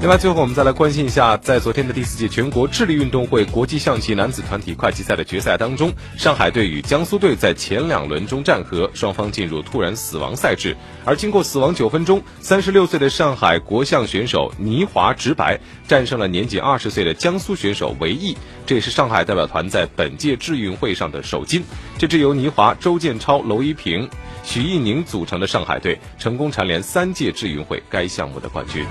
另外，最后我们再来关心一下，在昨天的第四届全国智力运动会国际象棋男子团体快棋赛的决赛当中，上海队与江苏队在前两轮中战和，双方进入突然死亡赛制。而经过死亡九分钟，三十六岁的上海国象选手倪华直白战胜了年仅二十岁的江苏选手韦毅，这也是上海代表团在本届智运会上的首金。这支由倪华、周建超、娄一平、许艺宁组成的上海队，成功蝉联三届智运会该项目的冠军。